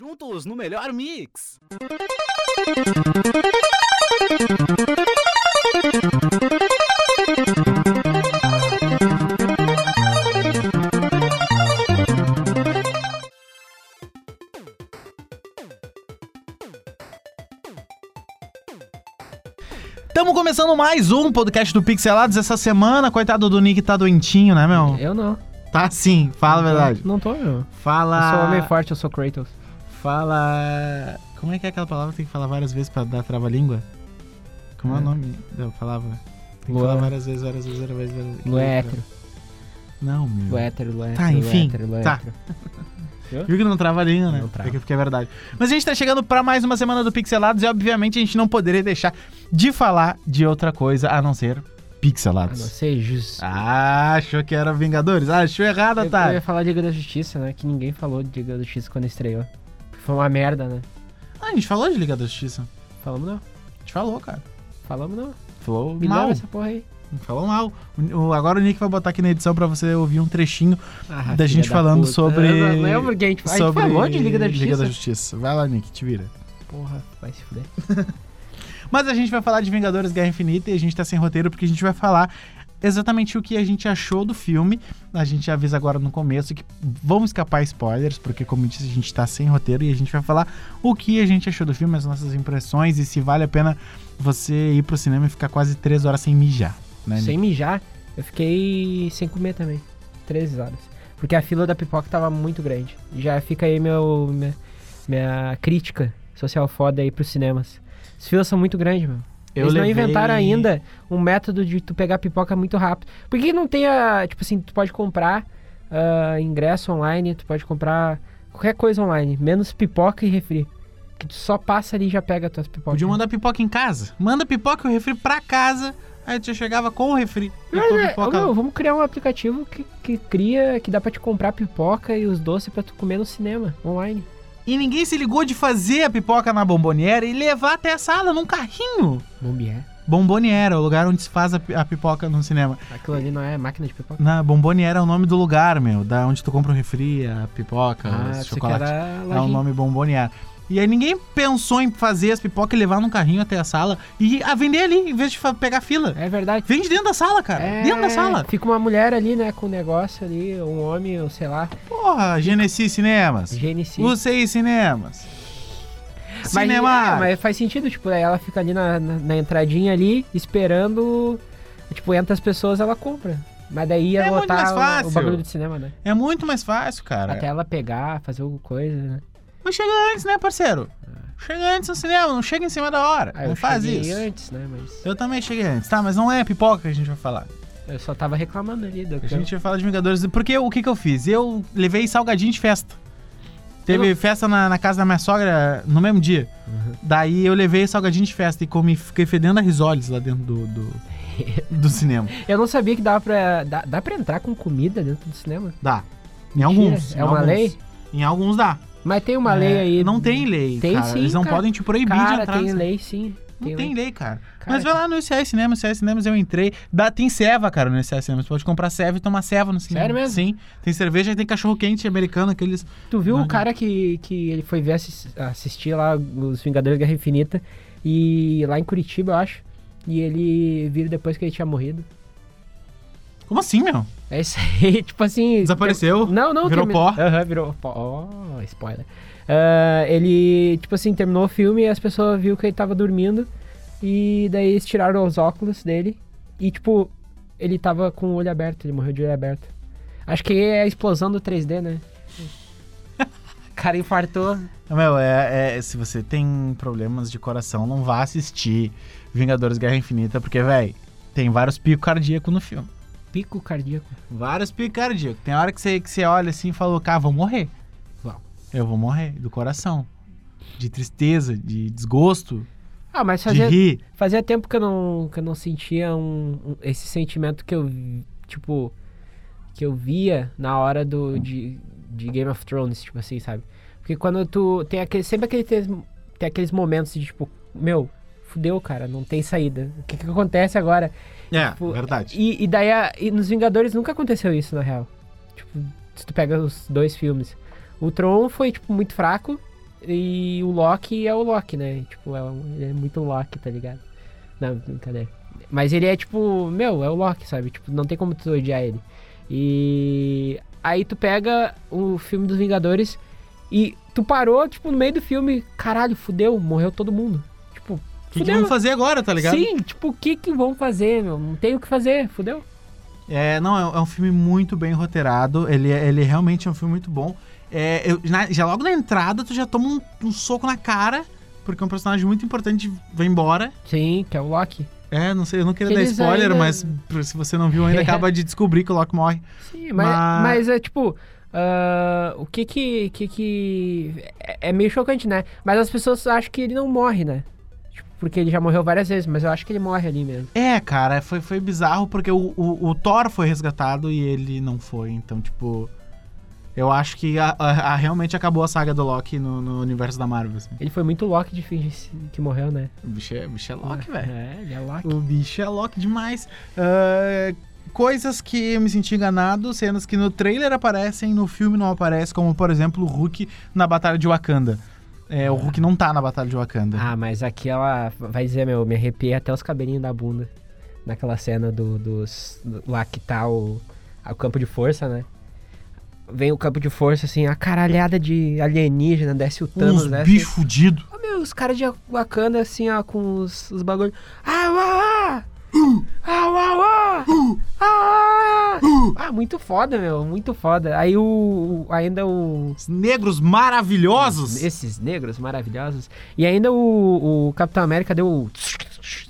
Juntos no melhor mix. Estamos começando mais um podcast do Pixelados essa semana. Coitado do Nick, tá doentinho, né, meu? Eu não. Tá sim, fala a verdade. Não, não tô, meu. Fala. Eu sou homem forte, eu sou Kratos. Fala. Como é que é aquela palavra que tem que falar várias vezes pra dar trava-língua? Como é, o É. nome da palavra? Tem que Lua- falar várias vezes, várias vezes, várias vezes. várias vezes. É hétero. Não, meu. Lu é hétero, Lu é Tá, é enfim, hétero, Lu é tá. Viu que não trava a língua, né? Não trava. Porque, é verdade. Mas a gente tá chegando pra mais uma semana do Pixelados e, obviamente, a gente não poderia deixar de falar de outra coisa a não ser Ah, não Pixelados. sei, jus. Ah, achou que era Vingadores? Ah, achou errado, eu, eu tá? ia falar de Liga da Justiça, né? Que ninguém falou de Liga da Justiça quando estreou. Foi uma merda, né? Ah, a gente falou de Liga da Justiça. Falamos não. A gente falou, cara. Falamos não. Falou Me mal. essa porra aí. Falou mal. O- agora o Nick vai botar aqui na edição pra você ouvir um trechinho Ah, Da gente filha falando puta. sobre- Eu Não lembro que a gente, a gente sobre falou de Liga da Liga Justiça. da Justiça. Vai lá, Nick, te vira. Porra, vai se fuder. Mas a gente vai falar de Vingadores Guerra Infinita e a gente tá sem roteiro porque a gente vai falar exatamente o que a gente achou do filme. A gente avisa agora no começo que vão escapar spoilers, porque como eu disse, a gente tá sem roteiro e a gente vai falar o que a gente achou do filme, as nossas impressões e se vale a pena você ir pro cinema e ficar quase três horas sem mijar. Né, Sem mijar, eu fiquei sem comer também. Três horas. Porque a fila da pipoca tava muito grande. Já fica aí meu, minha, minha crítica social foda aí pros cinemas. As filas são muito grandes, meu. Eu Eles não levei- inventaram ainda um método de tu pegar pipoca muito rápido. Por que não tem a. Tipo assim, tu pode comprar ah, ingresso online, tu pode comprar qualquer coisa online, menos pipoca e refri. Que tu só passa ali e já pega as tuas pipocas. Podia mandar pipoca em casa. Manda pipoca e o refri pra casa. Aí tu já chegava com o refri. Mas, é, meu, vamos criar um aplicativo que, que cria, que dá pra te comprar pipoca e os doces pra tu comer no cinema, online. E ninguém se ligou de fazer a pipoca na bomboniera e levar até a sala num carrinho. Bombier. Bomboniera, o lugar onde se faz a, a pipoca no cinema. Aquilo ali não é máquina de pipoca? Na Bomboniera é o nome do lugar, meu. Da onde tu compra o refri, a pipoca, Ah, o chocolate. É o nome Bomboniera. E aí ninguém pensou em fazer as pipocas e levar num carrinho até a sala e a vender ali, em vez de pegar fila. É verdade. Vende dentro da sala, cara. É, Dentro da sala. Fica uma mulher ali, né, com um negócio ali, um homem, ou sei lá, Porra, Genesis Cinemas. GNC. UCI Cinemas. Mas, Cinema. é, mas faz sentido, tipo, ela fica ali na, na, na entradinha ali, esperando, tipo, entra as pessoas, ela compra. Mas daí ia É lotar o- o, bagulho do cinema, né? É muito mais fácil, cara. Até ela pegar, fazer alguma coisa, né? Mas chega antes, né, parceiro? Chega antes no cinema, não chega em cima da hora. Aí não eu faz cheguei isso. antes, né? Mas Eu também cheguei antes, tá? Mas não é pipoca que a gente vai falar. eu só tava reclamando ali do A gente vai falar de Vingadores. Porque o que que eu fiz? Eu levei salgadinho de festa. Teve Eu festa na, na casa da minha sogra no mesmo dia. Uhum. Daí eu levei salgadinho de festa e comi, fiquei fedendo a risoles lá dentro do, do, do cinema. Eu não sabia que dava pra. Dá, dá pra entrar com comida dentro do cinema? Dá. Em Mentira, alguns. É em uma alguns. lei? Em alguns dá. Mas tem uma lei É, aí. Não tem lei, Tem cara. sim, Eles não cara. podem te proibir de Cara, entrar. tem lei sim. Não tem lei, cara. Cara, Mas vai lá no ICS Cinemas, ICS Cinemas eu entrei. Dá, tem ceva, cara, no ICS Cinemas. Você pode comprar ceva e tomar ceva no cinema. Sério mesmo? Sim. Tem cerveja e tem cachorro quente americano, aqueles. Tu viu Não, o cara que, que ele foi ver assis- assistir lá os Vingadores Guerra Infinita e lá em Curitiba, eu acho. E ele viram depois que ele tinha morrido. Como assim, meu? É isso aí, tipo assim. Desapareceu? Não, não, Virou termi- pó? Aham, virou pó. Oh, spoiler. Ah, ele, tipo assim, terminou o filme e as pessoas viram que ele tava dormindo. E daí eles tiraram os óculos dele. E, tipo, ele tava com o olho aberto, ele morreu de olho aberto. Acho que é a explosão do 3D, né? O cara infartou. Meu, é, é- se você tem problemas de coração, não vá assistir Vingadores Guerra Infinita, porque, velho, tem vários picos cardíacos no filme. Pico cardíaco. Vários picos cardíacos. Tem hora que você, que você olha assim e fala, cara, vou morrer. Eu vou morrer do coração. De tristeza, de desgosto, Ah, mas de fazia, rir. fazia tempo que eu não, que eu não sentia um, um- esse sentimento que eu, tipo, que eu via na hora do, de, de Game of Thrones, tipo assim, sabe? Porque quando tu, tem aquele, sempre aquele, tem aqueles momentos de, tipo, meu, fudeu, cara, não tem saída. O que que acontece agora? É, Tipo, verdade. E, e daí, a- e nos Vingadores nunca aconteceu isso, na real. Tipo, se tu pega os dois filmes. O Tron foi, tipo, muito fraco. E o Loki é o Loki, né? Tipo, é, ele é muito Loki, tá ligado? Não, brincadeira. Mas ele é tipo, meu, é o Loki, sabe? Tipo, não tem como tu odiar ele. E aí tu pega o filme dos Vingadores e tu parou, tipo, no meio do filme, caralho, fudeu, morreu todo mundo. O que, que vamos fazer agora, tá ligado? Sim, tipo, o que que vão fazer, meu? Não tem o que fazer, fudeu. É, não, é, é um filme muito bem roteirado. Ele, é- ele realmente é um filme muito bom. É, eu- na- já logo na entrada, tu já toma um, um soco na cara, porque um personagem muito importante vai embora. Sim, que é o Loki. É, não sei, eu não queria dar spoiler, ainda- mas se você não viu ainda, acaba de descobrir que o Loki morre. Sim, mas, Mas- mas é tipo. ah, o que que, que que. É, é meio chocante, né? Mas as pessoas acham que ele não morre, né? Porque ele já morreu várias vezes, mas eu acho que ele morre ali mesmo. É, cara, foi, foi bizarro porque o, o, o Thor foi resgatado e ele não foi. Então, tipo. Eu acho que a- a- a- realmente acabou a saga do Loki no, no universo da Marvel. Assim. Ele foi muito Loki de fingir que morreu, né? O bicho é, o bicho é Loki, velho. É, ele é Loki. O bicho é Loki demais. Ah, coisas que eu me senti enganado, cenas que no trailer aparecem, no filme não aparecem, como por exemplo o Hulk na Batalha de Wakanda. É, o Hulk não tá na Batalha de Wakanda. Ah, mas aqui ela vai dizer, meu, me arrepiei até os cabelinhos da bunda. Naquela cena do, dos. do- lá que tá o, o campo de força, né? Vem o campo de força, assim, a caralhada de alienígena, desce o Thanos, Uns desce. bichos fudidos. Ó, meu, os caras de Wakanda, assim, ó, com os, os bagulhos. Ah, uá, uá! Ah, uá, uá! Ah, ah, muito foda, meu, muito foda. Aí o. ainda o. Os negros maravilhosos. Esses negros maravilhosos. E ainda o, o Capitão América deu o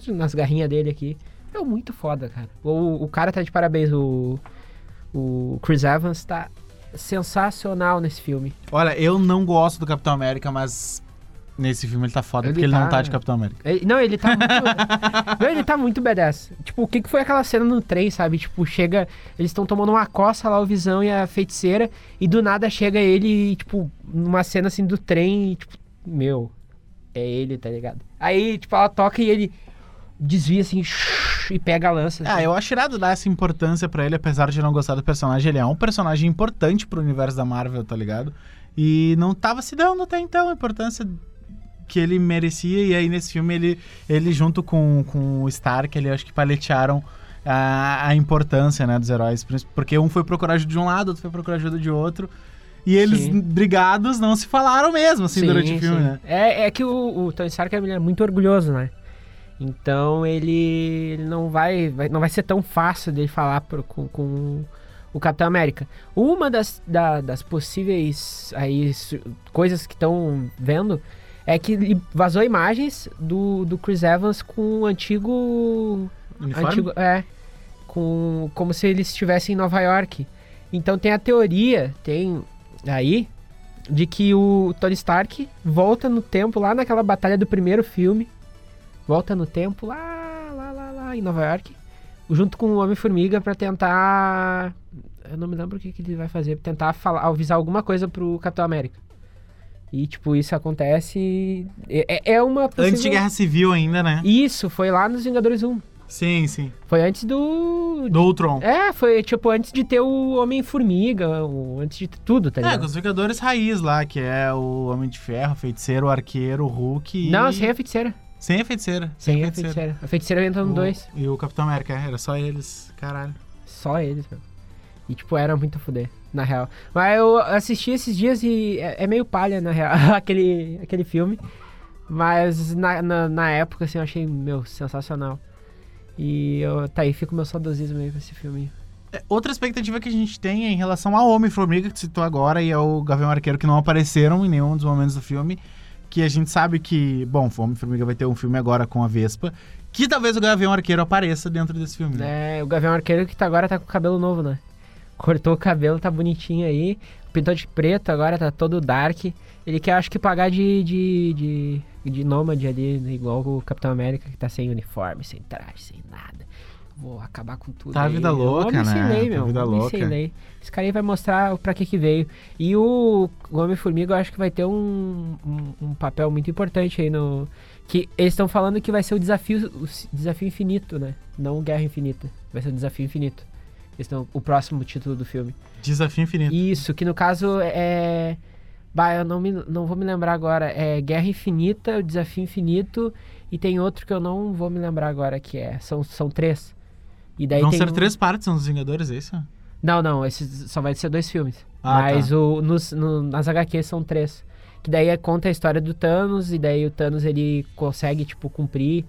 nas garrinhas dele aqui. Meu, muito foda, cara. O, o cara tá de parabéns, o. O Chris Evans tá sensacional nesse filme. Olha, eu não gosto do Capitão América, mas nesse filme ele tá foda Ele porque ele não tá- tá de Capitão América. Ele- não, ele tá muito. não, ele tá muito badass. Tipo, o que, que foi aquela cena no trem, sabe? Tipo, chega. Eles estão tomando uma coça lá, o Visão e a feiticeira, e do nada chega ele, tipo, numa cena assim do trem, e, tipo, meu, é ele, tá ligado? Aí, tipo, ela toca e ele desvia assim e pega a lança. Ah, assim. eu acho irado dar essa importância pra ele, apesar de não gostar do personagem. Ele é um personagem importante pro universo da Marvel, tá ligado? E não tava se dando até então a importância que ele merecia. E aí nesse filme ele, ele junto com, com o Stark, ele acho que paletearam a, a importância né, dos heróis. Porque um foi procurar ajuda de um lado, outro foi procurar ajuda de outro. E eles, Sim. brigados, não se falaram mesmo, assim, Sim, durante o filme, sim. né? É, é que o, o Tony Stark é muito orgulhoso, né? Então ele, ele não vai, vai- não vai ser tão fácil dele falar pro- com, com o Capitão América. Uma das, da- das possíveis aí, coisas que estão vendo é que vazou imagens do, do Chris Evans com o antigo Uniforme? Antigo, é. Com, como se ele estivesse em Nova York. Então tem a teoria, tem aí, de que o Tony Stark volta no tempo, lá naquela batalha do primeiro filme. Volta no tempo, lá, lá, lá, lá, em Nova York. Junto com o Homem-Formiga pra tentar. Eu não me lembro o que, que ele vai fazer. Tentar falar, avisar alguma coisa pro Capitão América. E, tipo, isso acontece. É, é uma. Antes de possível- Guerra Civil ainda, né? Isso, foi lá nos Vingadores 1. Sim, sim. Foi antes do. Do Ultron. É, foi tipo antes de ter o Homem-Formiga, o- antes de tudo, tá É, ligado? com os Vingadores raiz lá, que é o Homem de Ferro, o Feiticeiro, o Arqueiro, o Hulk e... Não, sem a feiticeira. Sem a Feiticeira. Sem a feiticeira. A feiticeira entra no O- 2. E o Capitão América, é, era só eles, caralho. Só eles, meu. E tipo, era muito a fuder, na real. Mas eu assisti esses dias e é, é meio palha, na real, aquele, aquele filme. Mas na, na, na época, assim, eu achei, meu, sensacional. E eu, tá aí, fica o meu saudosismo aí pra esse filme. É, Outra expectativa que a gente tem é em relação ao Homem-Formiga, que tu citou agora, e ao Gavião Arqueiro, que não apareceram em nenhum dos momentos do filme. Que a gente sabe que, bom, o Homem-Formiga vai ter um filme agora com a Vespa. Que talvez o Gavião Arqueiro apareça dentro desse filme, né? É, o Gavião Arqueiro que tá, agora tá com cabelo novo, né? Cortou o cabelo, tá bonitinho aí. Pintou de preto, agora tá todo dark. Ele quer, acho que, pagar de, de, de, de nômade ali, né? igual o Capitão América, que tá sem uniforme, sem traje, sem nada. Vou acabar com tudo. Tá a aí. vida louca, Homem sem né? lei, Tá vida louca. sem lei. Esse cara aí vai mostrar pra que que veio. E o Homem-Formiga, eu acho que vai ter um, um, um papel muito importante aí no... Que eles estão falando que vai ser o desafio, o desafio infinito, né? Não Guerra Infinita. Vai ser o desafio infinito. Eles tão, o próximo título do filme. Desafio Infinito. Isso, que no caso é. Bah, eu não, me, não vou me lembrar agora. É Guerra Infinita, o Desafio Infinito. E tem outro que eu não vou me lembrar agora que é. São, são três. E daí Vão ser um- três partes, são os Vingadores, é isso? Não, não, esses só vai ser dois filmes. Ah, Mas tá. o, nos, no- nas HQs são três. Que daí é- conta a história do Thanos, e daí o Thanos ele consegue, tipo, cumprir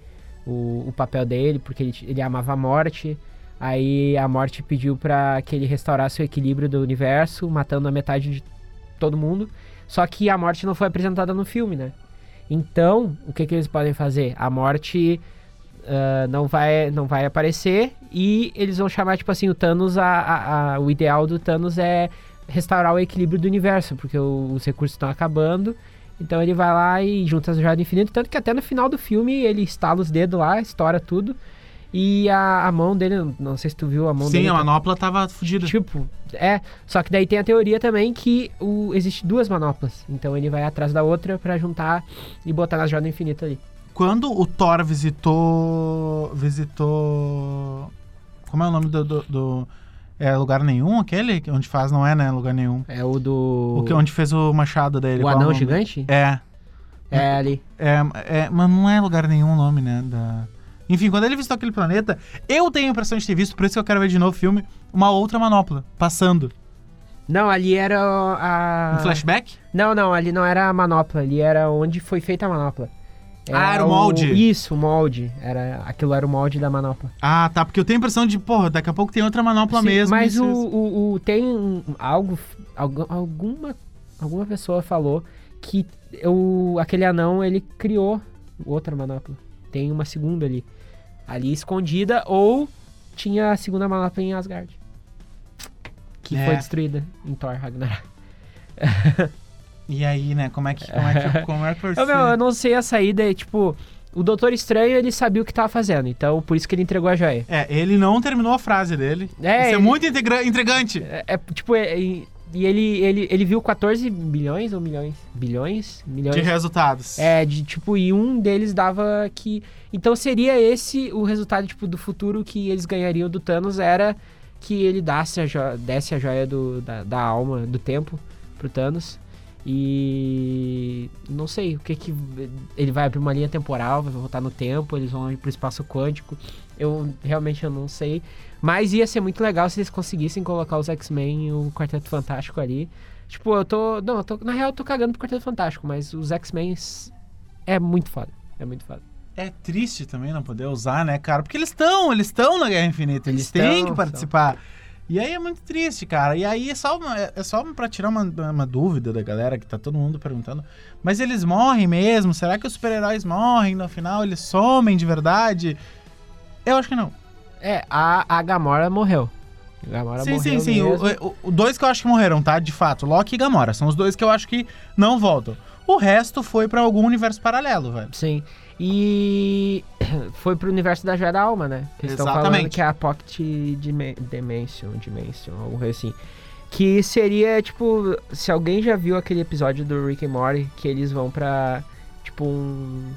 o, o papel dele, porque ele, ele amava a morte. Aí a morte pediu pra que ele restaurasse o equilíbrio do universo, matando a metade de todo mundo. Só que a morte não foi apresentada no filme, né? Então, o que, que eles podem fazer? A morte ah, não, vai, não vai aparecer e eles vão chamar, tipo assim, o Thanos, a, a- a- o ideal do Thanos é restaurar o equilíbrio do universo, porque o- os recursos estão acabando. Então ele vai lá e junta as joias do infinito, tanto que até no final do filme ele estala os dedos lá, estoura tudo. E a, a mão dele, não sei se tu viu a mão Sim, dele. a tá- manopla tava fodida. Tipo, é. Só que daí tem a teoria também que o, existe duas manoplas. Então ele vai atrás da outra pra juntar e botar nas joias do infinito ali. Quando o Thor visitou. Visitou. Como é o nome do. do, do- é lugar nenhum aquele? Onde faz, não é, né? Lugar nenhum. É o do. O que, onde fez o machado dele. o anão nome? gigante? É, É ali. é, é. Mas não é lugar nenhum o nome, né? Da... Enfim, quando ele visitou aquele planeta, eu tenho a impressão de ter visto, por isso que eu quero ver de novo o filme, uma outra manopla passando. Não, ali era a. Um flashback? Não, não, ali não era a manopla, ali era onde foi feita a manopla. Ah, era o molde. Isso, o molde. Era, aquilo era o molde da manopla. Ah, tá. Porque eu tenho a impressão de, porra, daqui a pouco tem outra manopla Sim, mesmo. Mas o, o, o- tem algo. algu- Alguma, alguma pessoa falou que o, aquele anão ele criou outra manopla. Tem uma segunda ali. Ali escondida, ou tinha a segunda manopla em Asgard. Que É. foi destruída em Thor Ragnarok. E aí, né? Como é que, como é que, como é que foi Eu, meu, eu não sei a saída, é, tipo, o Doutor Estranho ele sabia o que tava fazendo, então por isso que ele entregou a joia. É, ele não terminou a frase dele. É, Isso é ele- muito integra- intrigante. É, é, tipo, é- e, ele, ele, ele viu 14 bilhões ou milhões? Bilhões? Milhões? De resultados. É, de tipo, e um deles dava que. Então seria esse o resultado, tipo, do futuro que eles ganhariam do Thanos era que ele desse a, jo desse a joia do, da, da alma, do tempo, pro Thanos. E não sei o que que. Ele vai abrir uma linha temporal, vai voltar no tempo, eles vão ir pro espaço quântico. Eu realmente eu não sei. Mas ia ser muito legal se eles conseguissem colocar os X-Men e o Quarteto Fantástico ali. Tipo, eu tô. Não, eu tô, na real eu tô cagando pro Quarteto Fantástico, mas os X-Men é muito foda. É muito foda. É triste também não poder usar, né, cara? Porque eles estão, eles estão na Guerra Infinita, eles, Eles têm tão, que participar. E aí é muito triste, cara. E aí é só, uma- é só pra tirar uma, uma dúvida da galera que tá todo mundo perguntando. Mas eles morrem mesmo? Será que os super-heróis morrem no final? Eles somem de verdade? Eu acho que não. É, a, a Gamora morreu. A Gamora sim, morreu sim, sim. O, mesmo. o- o- dois que eu acho que morreram, tá? De fato. Loki e Gamora. São os dois que eu acho que não voltam. O resto foi pra algum universo paralelo, velho. Sim. E foi pro universo da Joia da Alma, né? Que eles estão falando Exatamente. que é a Pocket Dime- Dimension, Dimension, alguma coisa assim. Que seria, tipo, se alguém já viu aquele episódio do Rick and Morty, que eles vão pra, tipo, um...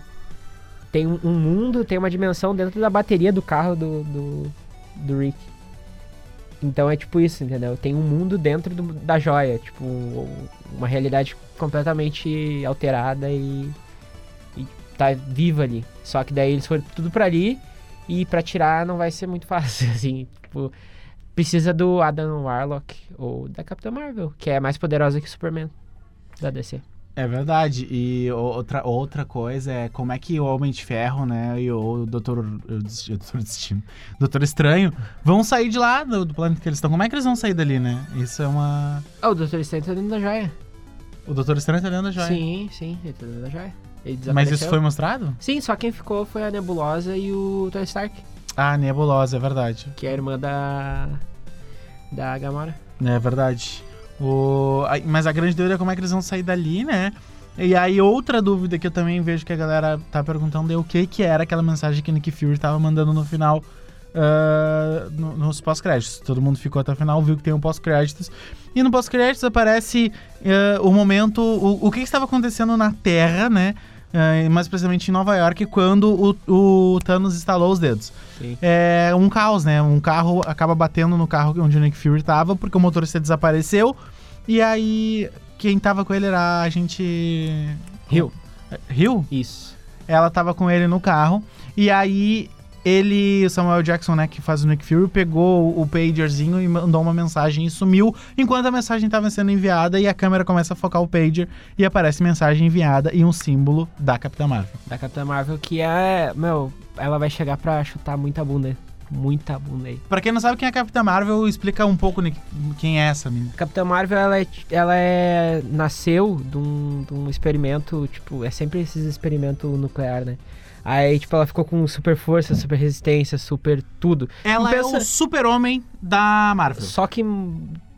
Tem um, mundo, tem uma dimensão dentro da bateria do carro do, do, do Rick. Então é tipo isso, entendeu? Tem um mundo dentro do- da joia, tipo, uma realidade completamente alterada e, e tá viva ali. Só que daí eles foram tudo pra ali e pra tirar não vai ser muito fácil, assim, tipo, precisa do Adam Warlock ou da Capitã Marvel, que é mais poderosa que o Superman da DC. É verdade. E outra, outra coisa é como é que o Homem de Ferro, né, e o Doutor, o Doutor Destino, Doutor Estranho, vão sair de lá do, do planeta que eles estão. Como é que eles vão sair dali, né? Isso é uma... Ah, o Dr. Strange tá dentro da joia. O Doutor Estranho tá dentro da joia. Sim, sim, ele tá dentro da joia. Mas isso foi mostrado? Sim, só quem ficou foi a Nebulosa e o Tony Stark, Ah, nebulosa, é verdade. que é a irmã da. da Gamora. É verdade. O... Mas a grande dúvida é como é que eles vão sair dali, né? E aí, outra dúvida que eu também vejo que a galera tá perguntando é o que que era aquela mensagem que Nick Fury tava mandando no final, ah, no- nos pós-créditos. Todo mundo ficou até o final, viu que tem um pós-créditos. E no pós-créditos aparece ah, o momento, o, o que estava acontecendo na Terra, né? Ah, mais precisamente em Nova York, quando o, o Thanos estalou os dedos Sim. é um caos, né? Um carro acaba batendo no carro onde o Nick Fury tava, porque o motorista desapareceu. E aí quem tava com ele era a gente. Rio. Rio? Isso. Ela tava com ele no carro. E aí ele, o Samuel Jackson, né, que faz o Nick Fury, pegou o pagerzinho e mandou uma mensagem e sumiu enquanto a mensagem estava sendo enviada e a câmera começa a focar o pager e aparece mensagem enviada e um símbolo da Capitã Marvel. Da Capitã Marvel, que é. Meu, ela vai chegar pra chutar muita bunda. Muita bunda aí. Pra quem não sabe quem é a Capitã Marvel, explica um pouco Nick, quem é essa menina. Capitã Marvel, ela é, ela é nasceu de um, de um experimento, tipo, é sempre esses experimentos nuclear, né? Aí, tipo, ela ficou com super força, super resistência, super tudo. Ela Pensa- é o super-homem da Marvel. Só que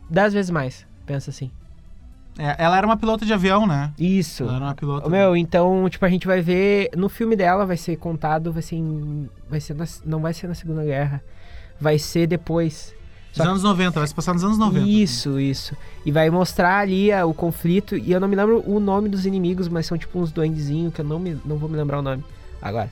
dez vezes mais, pensa assim. É, ela era uma pilota de avião, né? Isso. Ela era uma pilota. Meu, então, tipo, a gente vai ver. No filme dela vai ser contado, vai ser em. Vai ser na- não vai ser na Segunda Guerra. Vai ser depois. Dos anos 90, vai se passar nos anos 90. Isso, isso. E vai mostrar ali ah, o conflito. E eu não me lembro o nome dos inimigos, mas são tipo uns duendezinhos que eu não, me, não vou me lembrar o nome agora.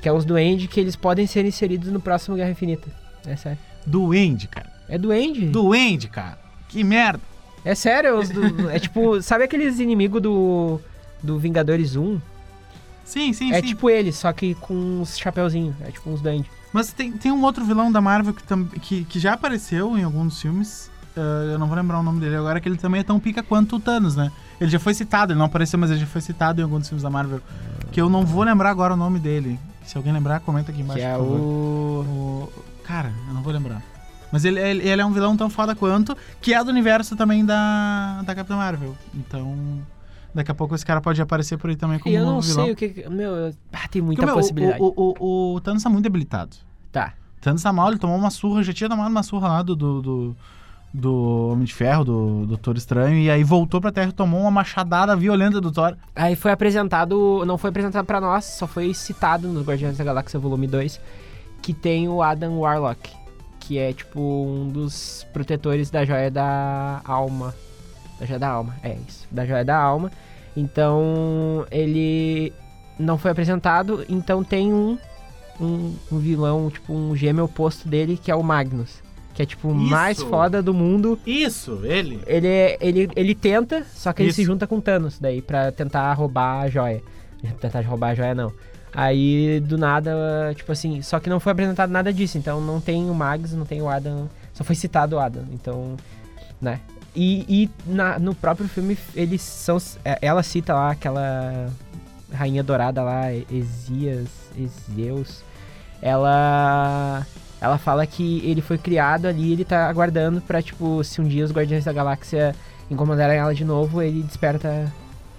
Que é uns duendes que eles podem ser inseridos no próximo Guerra Infinita. É sério. Duende, cara. É duende. Duende, cara. Que merda. É sério. do- é tipo. Sabe aqueles inimigos do. Do Vingadores 1? Sim, sim, É sim. tipo ele, só que com uns chapeuzinhos. É tipo uns duendes. Mas tem, tem um outro vilão da Marvel que, tam- que, que já apareceu em alguns filmes. Ah, eu não vou lembrar o nome dele agora, que ele também é tão pica quanto o Thanos, né? Ele já foi citado, ele não apareceu, mas ele já foi citado em alguns dos filmes da Marvel. Que eu não vou lembrar agora o nome dele. Se alguém lembrar, comenta aqui embaixo, Que é o. O- Cara, eu não vou lembrar. Mas ele, ele, ele é um vilão tão foda quanto, que é do universo também da, da Capitã Marvel. Então, daqui a pouco esse cara pode aparecer por aí também como E eu não um vilão. sei o que. Meu, eu- ah, tem muita Porque, possibilidade. O, o, o, o Thanos tá muito debilitado. Tá. Thanos tá mal, ele tomou uma surra, já tinha tomado uma surra lá do, do, do, do Homem de Ferro, do Doutor Estranho, e aí voltou pra Terra e tomou uma machadada violenta do Thor. Aí foi apresentado. Não foi apresentado pra nós, só foi citado no Guardiões da Galáxia Volume 2. Que tem o Adam Warlock. Que é tipo um dos protetores da joia da alma. Da joia da alma, é isso. Da joia da alma. Então ele não foi apresentado. Então tem um, um, um vilão, tipo um gêmeo oposto dele, que é o Magnus. Que é tipo o mais foda do mundo. Isso, ele. Ele, é- ele, ele tenta, só que ele Isso. se junta com Thanos daí pra tentar roubar a joia. Tentar roubar a joia não. Aí do nada, tipo assim, só que não foi apresentado nada disso, então não tem o Mags, não tem o Adam, só foi citado o Adam, então, né? E, e na- no próprio filme eles são, é, ela cita lá aquela rainha dourada lá, Esias, Ezeus, ela ela fala que ele foi criado ali, ele tá aguardando pra, tipo, se um dia os Guardiões da Galáxia incomodarem ela de novo, ele desperta.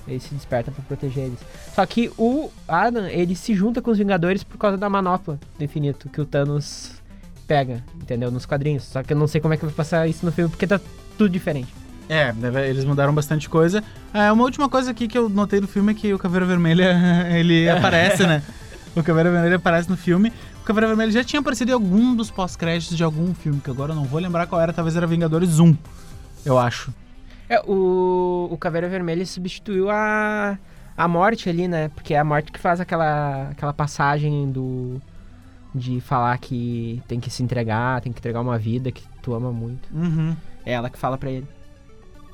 Ele se desperta pra proteger eles. Só que o Adam, ele se junta com os Vingadores por causa da manopla do infinito que o Thanos pega, entendeu? Nos quadrinhos. Só que eu não sei como é que vai passar isso no filme, porque tá tudo diferente. É, deve- eles mudaram bastante coisa. É, uma última coisa aqui que eu notei no filme é que o Caveira Vermelha, ele aparece, né? O Caveira Vermelha aparece no filme. O Caveira Vermelha já tinha aparecido em algum dos pós-créditos de algum filme, que agora eu não vou lembrar qual era, talvez era Vingadores 1, eu acho. É, o, o Caveira Vermelha substituiu a, a morte ali, né? Porque é a morte que faz aquela, aquela passagem do. De falar que tem que se entregar, tem que entregar uma vida que tu ama muito. Uhum. É ela que fala pra ele.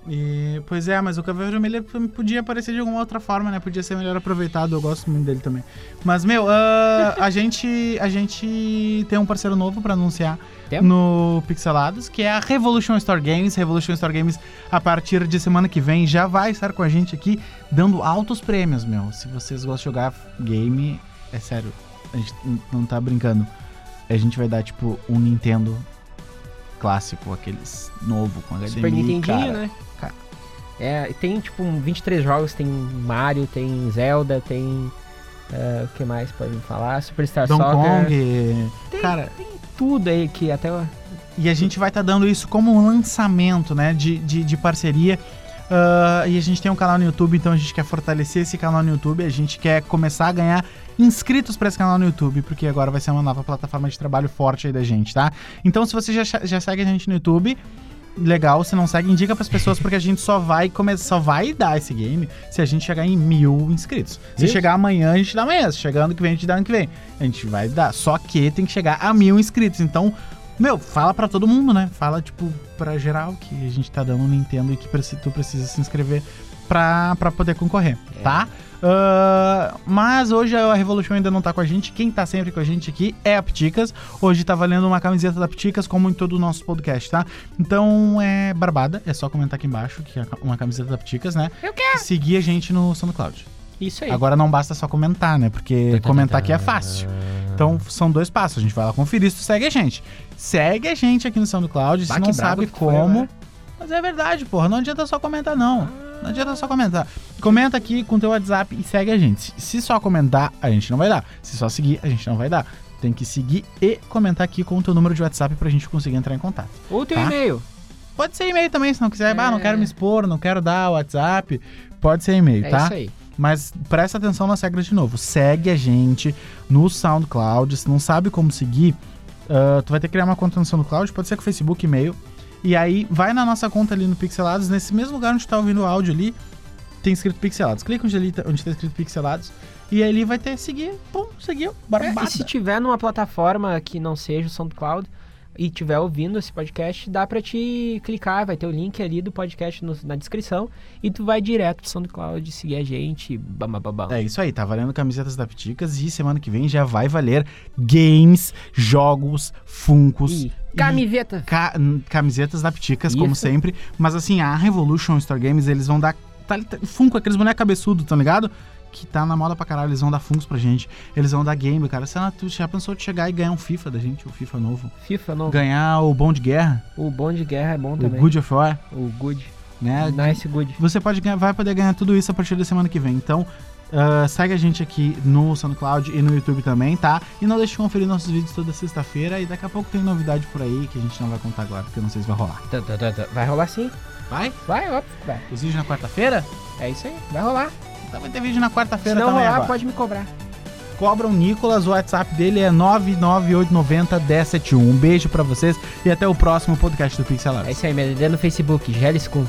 E, pois é, mas o Caveira Vermelho podia aparecer de alguma outra forma, né? Podia ser melhor aproveitado, eu gosto muito dele também. Mas, meu, ah, a, gente, a gente tem um parceiro novo pra anunciar no Pixelados, que é a Revolution Store Games. Revolution Store Games, a partir de semana que vem, já vai estar com a gente aqui, dando altos prêmios, meu. Se vocês gostam de jogar game, é sério, a gente não tá brincando. A gente vai dar, tipo, um Nintendo clássico, aqueles novo, com HDMI, Super Nintendinho, cara. né? cara. É, e tem tipo um 23 jogos, tem Mario, tem Zelda, tem. ah, o que mais pode me falar? Superstar Donkey Soccer. Kong. Cara, Tudo aí que até. o- e a gente vai estar dando isso como um lançamento, né? De, de, de parceria. Ah, e a gente tem um canal no YouTube, então a gente quer fortalecer esse canal no YouTube. A gente quer começar a ganhar inscritos para esse canal no YouTube, porque agora vai ser uma nova plataforma de trabalho forte aí da gente, tá? Então, se você já, já segue a gente no YouTube, legal. Se não segue, indica pras pessoas, porque a gente só vai começar, só vai dar esse game se a gente chegar em mil inscritos. Se Isso. chegar amanhã, a gente dá amanhã. Se chegar ano que vem, a gente dá ano que vem. A gente vai dar. Só que tem que chegar a mil inscritos. Então, Meu, fala pra todo mundo, né? Fala, tipo, pra geral que a gente tá dando Nintendo e que tu precisa se inscrever pra, pra poder concorrer, É. tá? Ah, mas hoje a Revolution ainda não tá com a gente. Quem tá sempre com a gente aqui é a Pticas. Hoje tá valendo uma camiseta da Pticas, como em todo o nosso podcast, tá? Então é barbada, é só comentar aqui embaixo que é uma camiseta da Pticas, né? Eu quero. E seguir a gente no SoundCloud. Isso aí. Agora não basta só comentar, né? Porque comentar aqui é fácil. Então são dois passos. A gente vai lá conferir se tu segue a gente. Segue a gente aqui no SoundCloud. Bah, se não sabe tu foi como. agora. Mas é verdade, porra. Não adianta só comentar, não. Não adianta só comentar. Comenta aqui com teu WhatsApp e segue a gente. Se só comentar, a gente não vai dar. Se só seguir, a gente não vai dar. Tem que seguir e comentar aqui com o teu número de WhatsApp pra gente conseguir entrar em contato. Ou teu Tá? e-mail. Pode ser e-mail também, se não quiser. Ah, não É. quero me expor, não quero dar WhatsApp. Pode ser e-mail, É tá? isso aí. Mas presta atenção nas regras de novo. Segue a gente no SoundCloud. Se não sabe como seguir, ah, tu vai ter que criar uma conta no SoundCloud. Pode ser com Facebook, e-mail. E aí, vai na nossa conta ali no Pixelados. Nesse mesmo lugar onde tu tá ouvindo o áudio ali, tem escrito Pixelados. Clica onde, ali tá, onde tá escrito Pixelados. E aí ali vai ter seguir. Pum, seguiu. É, Barbada. e se tiver numa plataforma que não seja o SoundCloud e tiver ouvindo esse podcast, dá pra te clicar, vai ter o link ali do podcast no- na descrição e tu vai direto pro SoundCloud seguir a gente. É isso aí, tá valendo camisetas da Pticas e semana que vem já vai valer games, jogos, funcos. E camiseta. ca- camisetas da Pticas, como Isso. sempre. Mas assim, a Revolution Store Games, eles vão dar. Tá, tá, Funko, aqueles bonecos cabeçudos, tá ligado? Que tá na moda pra caralho, eles vão dar Funkos pra gente. Eles vão dar game, cara. Sei lá, tu já pensou de chegar e ganhar um FIFA da gente, o FIFA novo? FIFA novo. Ganhar o Bom de Guerra, O bom de guerra é bom o também. Good of War, O good. né? Nice good. Você pode ganhar, vai poder ganhar tudo isso a partir da semana que vem. Então, ah, segue a gente aqui no SoundCloud e no YouTube também, tá? E não deixe de conferir nossos vídeos toda sexta-feira. E daqui a pouco tem novidade por aí que a gente não vai contar agora, porque eu não sei se vai rolar. Tá, tá, tá. Vai rolar sim. Vai? Vai, óbvio. Vai. Os vídeos na quarta-feira? É isso aí. Vai rolar. Vai ter vídeo na Se quarta-feira não também rolar, agora. pode me cobrar. Cobra o Nicolas, o WhatsApp dele é 998901071. Um beijo pra vocês e até o próximo podcast do Pixelados. É isso aí, me no Facebook, Geles com.